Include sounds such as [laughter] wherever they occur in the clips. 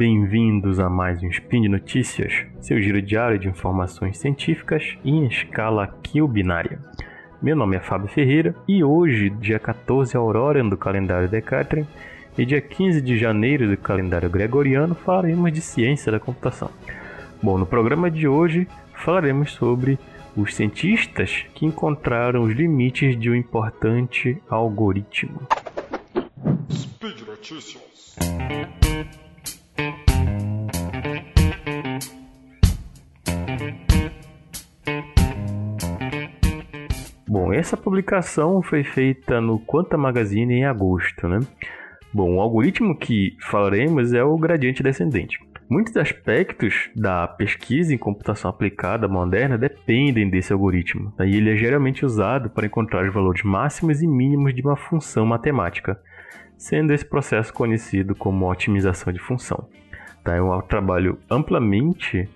bem-vindos a mais um Spin de Notícias, seu giro diário de informações científicas em escala quibinária. Meu nome é Fábio Ferreira e hoje, dia 14 Aurora do calendário Decatrian e dia 15 de janeiro do calendário gregoriano, falaremos de ciência da computação. Bom, no programa de hoje falaremos sobre os cientistas que encontraram os limites de um importante algoritmo. Speed Notícias. Essa publicação foi feita no Quanta Magazine em agosto, né? Bom, o algoritmo que falaremos é o gradiente descendente. Muitos aspectos da pesquisa em computação aplicada moderna dependem desse algoritmo, né? e ele é geralmente usado para encontrar os valores máximos e mínimos de uma função matemática, sendo esse processo conhecido como otimização de função. Tá? É um trabalho amplamente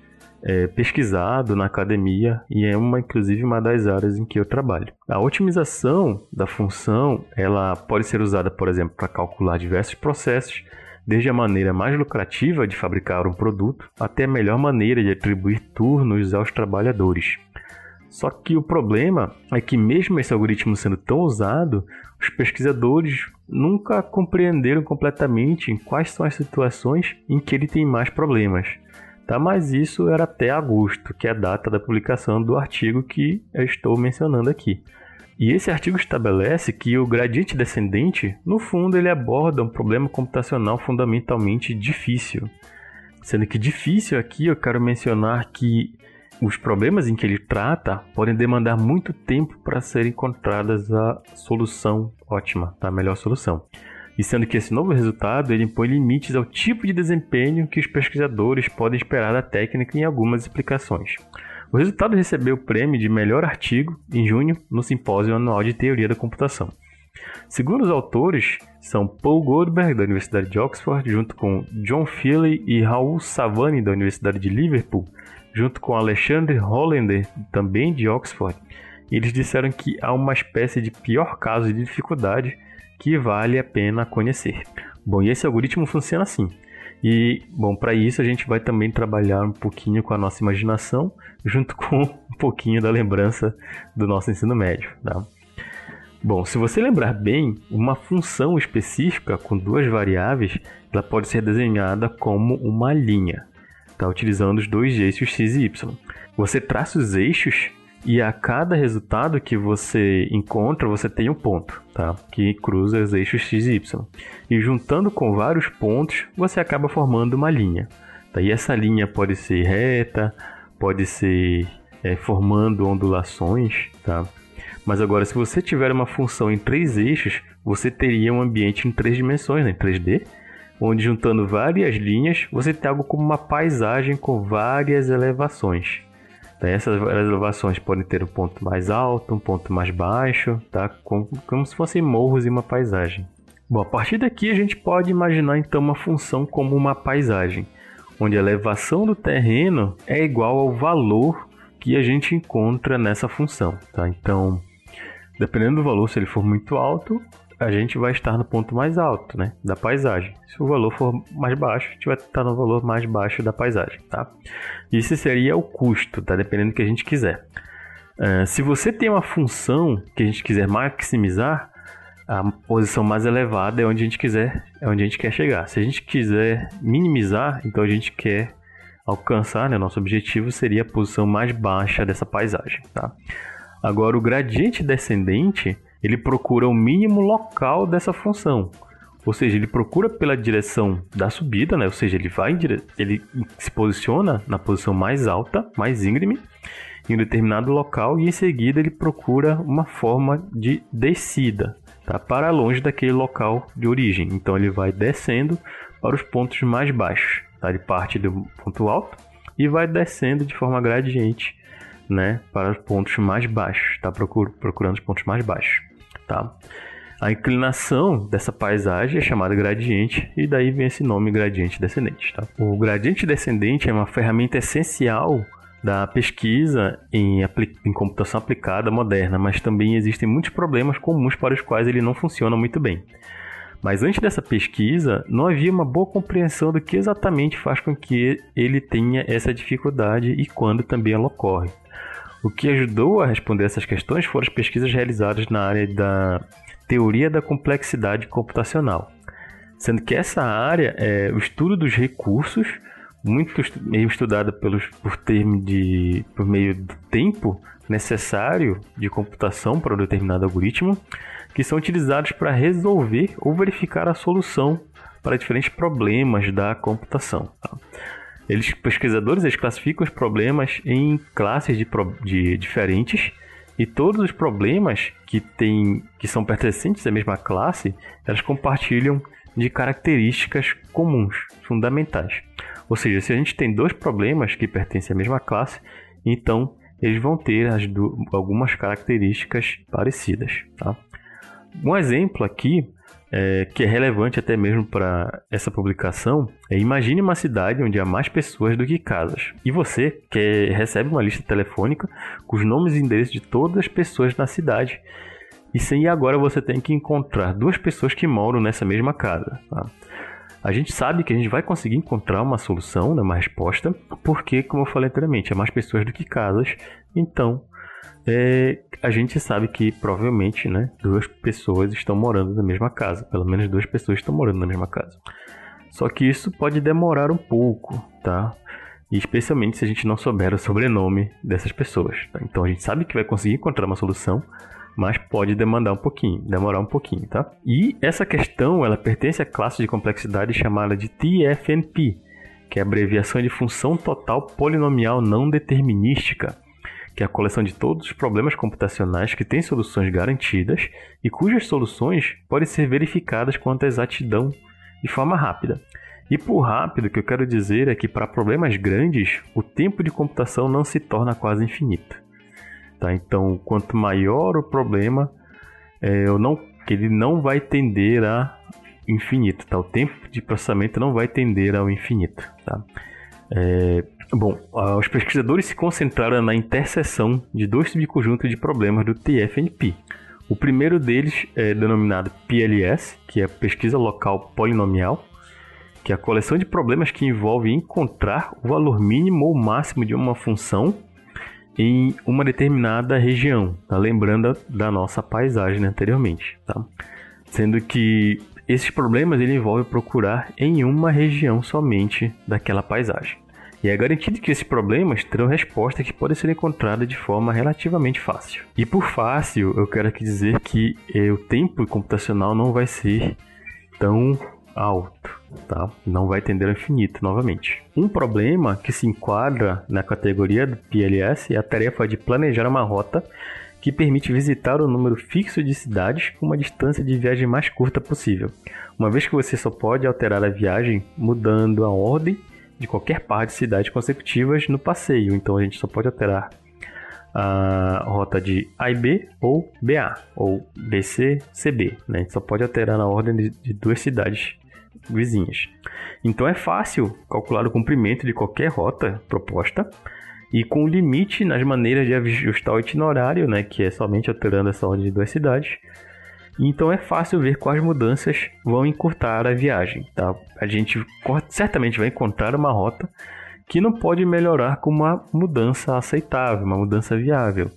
é, pesquisado na academia e é uma, inclusive, uma das áreas em que eu trabalho. A otimização da função ela pode ser usada, por exemplo, para calcular diversos processos, desde a maneira mais lucrativa de fabricar um produto até a melhor maneira de atribuir turnos aos trabalhadores. Só que o problema é que, mesmo esse algoritmo sendo tão usado, os pesquisadores nunca compreenderam completamente quais são as situações em que ele tem mais problemas. Tá? Mas isso era até agosto, que é a data da publicação do artigo que eu estou mencionando aqui. E esse artigo estabelece que o gradiente descendente, no fundo, ele aborda um problema computacional fundamentalmente difícil. Sendo que difícil aqui eu quero mencionar que os problemas em que ele trata podem demandar muito tempo para serem encontradas a solução ótima, a melhor solução e sendo que esse novo resultado ele impõe limites ao tipo de desempenho que os pesquisadores podem esperar da técnica em algumas explicações. O resultado recebeu o prêmio de melhor artigo em junho no Simpósio Anual de Teoria da Computação. Segundo os autores, são Paul Goldberg, da Universidade de Oxford, junto com John Feely e Raul Savani, da Universidade de Liverpool, junto com Alexandre Hollander, também de Oxford. Eles disseram que há uma espécie de pior caso de dificuldade que vale a pena conhecer. Bom, e esse algoritmo funciona assim. E, bom, para isso a gente vai também trabalhar um pouquinho com a nossa imaginação, junto [laughs] com um pouquinho da lembrança do nosso ensino médio, tá? Bom, se você lembrar bem, uma função específica com duas variáveis, ela pode ser desenhada como uma linha, tá? utilizando os dois eixos x e y. Você traça os eixos e a cada resultado que você encontra, você tem um ponto, tá? Que cruza os eixos x e y. E juntando com vários pontos, você acaba formando uma linha. Tá? E essa linha pode ser reta, pode ser é, formando ondulações, tá? Mas agora, se você tiver uma função em três eixos, você teria um ambiente em três dimensões, né? em 3D, onde juntando várias linhas, você tem algo como uma paisagem com várias elevações. Tá? Essas elevações podem ter um ponto mais alto, um ponto mais baixo, tá? como, como se fossem morros e uma paisagem. Bom, a partir daqui a gente pode imaginar então uma função como uma paisagem, onde a elevação do terreno é igual ao valor que a gente encontra nessa função. Tá? Então, dependendo do valor, se ele for muito alto, a gente vai estar no ponto mais alto, né, da paisagem. Se o valor for mais baixo, a gente vai estar no valor mais baixo da paisagem, tá? Isso seria o custo, tá? Dependendo do que a gente quiser. Uh, se você tem uma função que a gente quiser maximizar, a posição mais elevada é onde a gente quiser, é onde a gente quer chegar. Se a gente quiser minimizar, então a gente quer alcançar, né, nosso objetivo seria a posição mais baixa dessa paisagem, tá? Agora o gradiente descendente ele procura o mínimo local dessa função. Ou seja, ele procura pela direção da subida, né? Ou seja, ele vai dire... ele se posiciona na posição mais alta, mais íngreme, em um determinado local e em seguida ele procura uma forma de descida, tá? Para longe daquele local de origem. Então ele vai descendo para os pontos mais baixos, tá? Ele parte do ponto alto e vai descendo de forma gradiente, né, para os pontos mais baixos, tá? Procurando os pontos mais baixos tá? A inclinação dessa paisagem é chamada gradiente e daí vem esse nome gradiente descendente. Tá? O gradiente descendente é uma ferramenta essencial da pesquisa em, em, computação aplicada moderna, mas também existem muitos problemas comuns para os quais ele não funciona muito bem. Mas antes dessa pesquisa, não havia uma boa compreensão do que exatamente faz com que ele tenha essa dificuldade e quando também ela ocorre. O que ajudou a responder essas questões foram as pesquisas realizadas na área da teoria da complexidade computacional, sendo que essa área é o estudo dos recursos, muito estudada pelos, por, termo de, por meio do tempo necessário de computação para um determinado algoritmo, que são utilizados para resolver ou verificar a solução para diferentes problemas da computação. Tá? Eles, pesquisadores eles classificam os problemas em classes de, de diferentes e todos os problemas que, tem, que são pertencentes à mesma classe, elas compartilham de características comuns, fundamentais. Ou seja, se a gente tem dois problemas que pertencem à mesma classe, então eles vão ter as algumas características parecidas. Tá? Um exemplo aqui é, que é relevante até mesmo para essa publicação é imagine uma cidade onde há mais pessoas do que casas e você que recebe uma lista telefônica com os nomes e endereços de todas as pessoas na cidade e sim agora você tem que encontrar duas pessoas que moram nessa mesma casa. Tá? A gente sabe que a gente vai conseguir encontrar uma solução, né, uma resposta, porque, como eu falei anteriormente, há mais pessoas do que casas, então é, a gente sabe que provavelmente né, duas pessoas estão morando na mesma casa. Pelo menos duas pessoas estão morando na mesma casa. Só que isso pode demorar um pouco, tá? E especialmente se a gente não souber o sobrenome dessas pessoas. Tá? Então a gente sabe que vai conseguir encontrar uma solução, mas pode demandar um pouquinho, demorar um pouquinho, tá? E essa questão, ela pertence à classe de complexidade chamada de TFNP, que é a abreviação de função total polinomial não determinística que é a coleção de todos os problemas computacionais que têm soluções garantidas e cujas soluções podem ser verificadas quanto à exatidão de forma rápida. E por rápido, o que eu quero dizer é que para problemas grandes, o tempo de computação não se torna quase infinito. Tá? Então, quanto maior o problema, é, eu não, ele não vai tender a infinito. Tá? O tempo de processamento não vai tender ao infinito. Tá? É, Bom, uh, os pesquisadores se concentraram na interseção de dois subconjuntos de problemas do TFNP. O primeiro deles é denominado PLS, que é pesquisa local polinomial, que é a coleção de problemas que envolve encontrar o valor mínimo ou máximo de uma função em uma determinada região, tá? lembrando da nossa paisagem anteriormente, tá? sendo que esses problemas ele envolve procurar em uma região somente daquela paisagem. E é garantido que esses problemas terão respostas que podem ser encontradas de forma relativamente fácil. E por fácil, eu quero aqui dizer que eh, o tempo computacional não vai ser tão alto, tá? Não vai tender ao infinito novamente. Um problema que se enquadra na categoria do PLS é a tarefa de planejar uma rota que permite visitar o um número fixo de cidades com uma distância de viagem mais curta possível, uma vez que você só pode alterar a viagem mudando a ordem de qualquer par de cidades consecutivas no passeio. Então a gente só pode alterar a rota de A e B ou BA, ou BC, CB. Né? A gente só pode alterar na ordem de, duas cidades vizinhas. Então é fácil calcular o comprimento de qualquer rota proposta e com limite nas maneiras de ajustar o itinerário, né, que é somente alterando essa ordem de duas cidades, então é fácil ver quais mudanças vão encurtar a viagem. Tá? A gente certamente vai encontrar uma rota que não pode melhorar com uma mudança aceitável, uma mudança viável.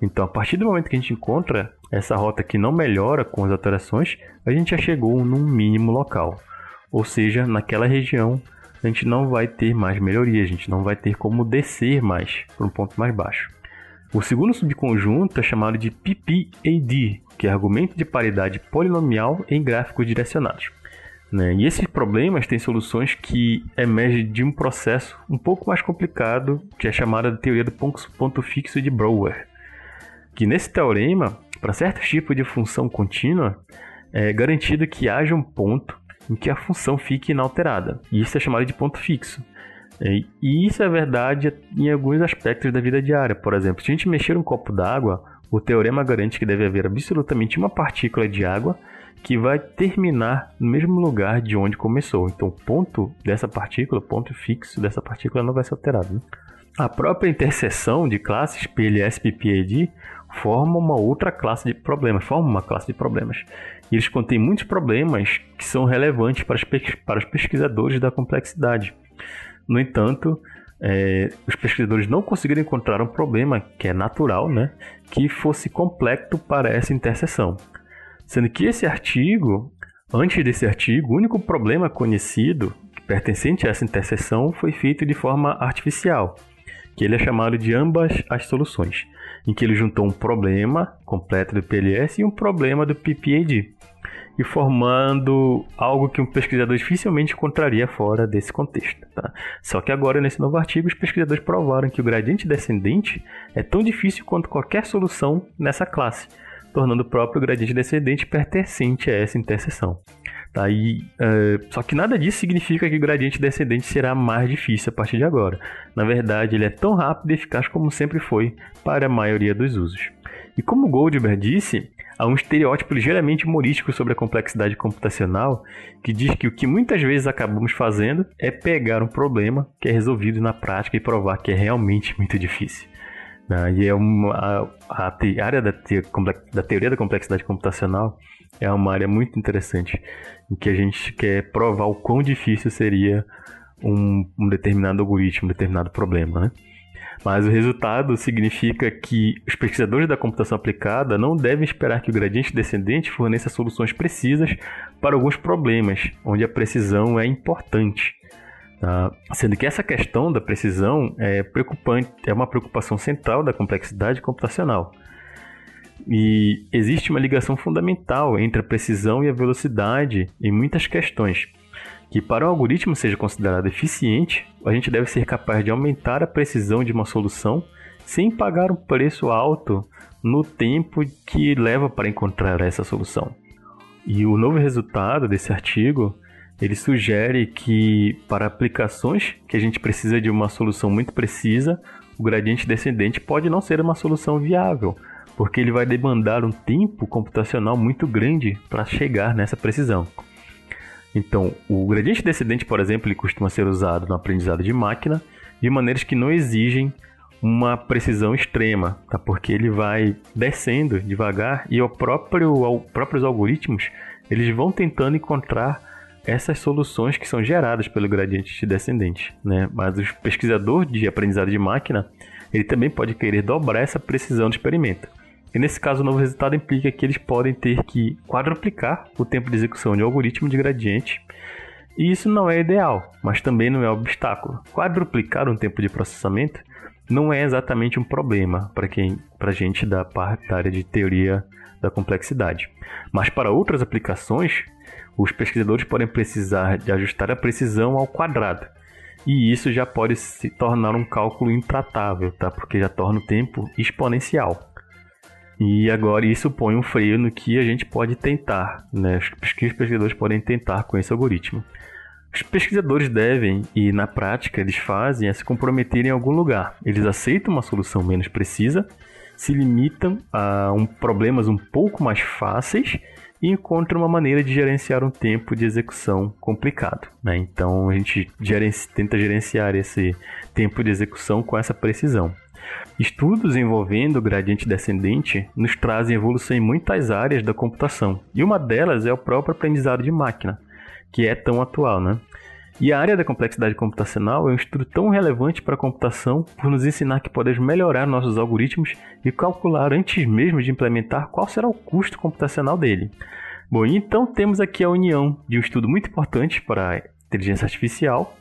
Então, a partir do momento que a gente encontra essa rota que não melhora com as alterações, a gente já chegou num mínimo local. Ou seja, naquela região a gente não vai ter mais melhoria, a gente não vai ter como descer mais para um ponto mais baixo. O segundo subconjunto é chamado de PPAD, que é argumento de paridade polinomial em gráficos direcionados. Né? E esses problemas têm soluções que emergem de um processo um pouco mais complicado, que é chamada de teoria do ponto fixo de Brouwer. Que nesse teorema, para certos tipos de função contínua, é garantido que haja um ponto em que a função fique inalterada. E isso é chamado de ponto fixo. E isso é verdade em alguns aspectos da vida diária. Por exemplo, se a gente mexer um copo d'água, o teorema garante que deve haver absolutamente uma partícula de água que vai terminar no mesmo lugar de onde começou. Então, o ponto dessa partícula, o ponto fixo dessa partícula não vai ser alterado. Né? A própria interseção de classes PLS PPAD forma uma outra classe de problemas, forma uma classe de problemas. E eles contêm muitos problemas que são relevantes para os pesquisadores da complexidade. No entanto, é, os pesquisadores não conseguiram encontrar um problema que é natural, né, que fosse complexo para essa interseção. Sendo que esse artigo, antes desse artigo, o único problema conhecido pertencente a essa interseção foi feito de forma artificial, que ele é chamado de ambas as soluções, em que ele juntou um problema completo do PLS e um problema do PPAD e formando algo que um pesquisador dificilmente encontraria fora desse contexto. Tá? Só que agora, nesse novo artigo, os pesquisadores provaram que o gradiente descendente é tão difícil quanto qualquer solução nessa classe, tornando o próprio gradiente descendente pertencente a essa interseção. Tá? E, uh, só que nada disso significa que o gradiente descendente será mais difícil a partir de agora. Na verdade, ele é tão rápido e eficaz como sempre foi para a maioria dos usos. E como Goldberg disse, há um estereótipo ligeiramente humorístico sobre a complexidade computacional que diz que o que muitas vezes acabamos fazendo é pegar um problema que é resolvido na prática e provar que é realmente muito difícil. Né? E é uma, a, a área da, te, da teoria da complexidade computacional é uma área muito interessante em que a gente quer provar o quão difícil seria um, um determinado algoritmo, um determinado problema, né? Mas o resultado significa que os pesquisadores da computação aplicada não devem esperar que o gradiente descendente forneça soluções precisas para alguns problemas, onde a precisão é importante. Tá? Sendo que essa questão da precisão é preocupante, é uma preocupação central da complexidade computacional. E existe uma ligação fundamental entre a precisão e a velocidade em muitas questões que para um algoritmo seja considerado eficiente, a gente deve ser capaz de aumentar a precisão de uma solução sem pagar um preço alto no tempo que leva para encontrar essa solução. E o novo resultado desse artigo, ele sugere que para aplicações que a gente precisa de uma solução muito precisa, o gradiente descendente pode não ser uma solução viável, porque ele vai demandar um tempo computacional muito grande para chegar nessa precisão. Então, o gradiente descendente, por exemplo, ele costuma ser usado no aprendizado de máquina de maneiras que não exigem uma precisão extrema, tá? Porque ele vai descendo devagar e o próprio, os próprios algoritmos eles vão tentando encontrar essas soluções que são geradas pelo gradiente descendente, né? Mas o pesquisador de aprendizado de máquina ele também pode querer dobrar essa precisão do experimento. E nesse caso, o novo resultado implica que eles podem ter que quadruplicar o tempo de execução de um algoritmo de gradiente. E isso não é ideal, mas também não é obstáculo. Quadruplicar um tempo de processamento não é exatamente um problema para quem, para gente da parte da área de teoria da complexidade. Mas para outras aplicações, os pesquisadores podem precisar de ajustar a precisão ao quadrado. E isso já pode se tornar um cálculo intratável, tá? Porque já torna o tempo exponencial. E agora isso põe um freio no que a gente pode tentar, né? Os que os pesquisadores podem tentar com esse algoritmo. Os pesquisadores devem, e na prática eles fazem, é se comprometer em algum lugar. Eles aceitam uma solução menos precisa, se limitam a um, problemas um pouco mais fáceis e encontram uma maneira de gerenciar um tempo de execução complicado. Né? Então a gente gerenci tenta gerenciar esse tempo de execução com essa precisão. Estudos envolvendo o gradiente descendente nos trazem evolução em muitas áreas da computação, e uma delas é o próprio aprendizado de máquina, que é tão atual, né? E a área da complexidade computacional é um estudo tão relevante para a computação por nos ensinar que podemos melhorar nossos algoritmos e calcular antes mesmo de implementar qual será o custo computacional dele. Bom, então temos aqui a união de um estudo muito importante para a inteligência artificial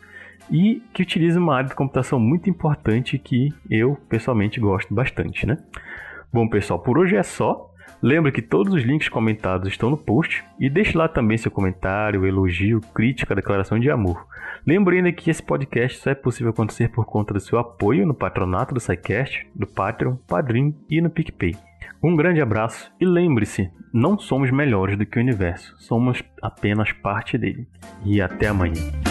e que utiliza uma área de computação muito importante que eu pessoalmente gosto bastante, né? Bom, pessoal, por hoje é só. Lembra que todos os links comentados estão no post e deixe lá também seu comentário, elogio, crítica, declaração de amor. Lembrando que esse podcast só é possível acontecer por conta do seu apoio no patronato do SciCast, do Patreon, Padrim e no PicPay. Um grande abraço e lembre-se, não somos melhores do que o universo, somos apenas parte dele. E até amanhã.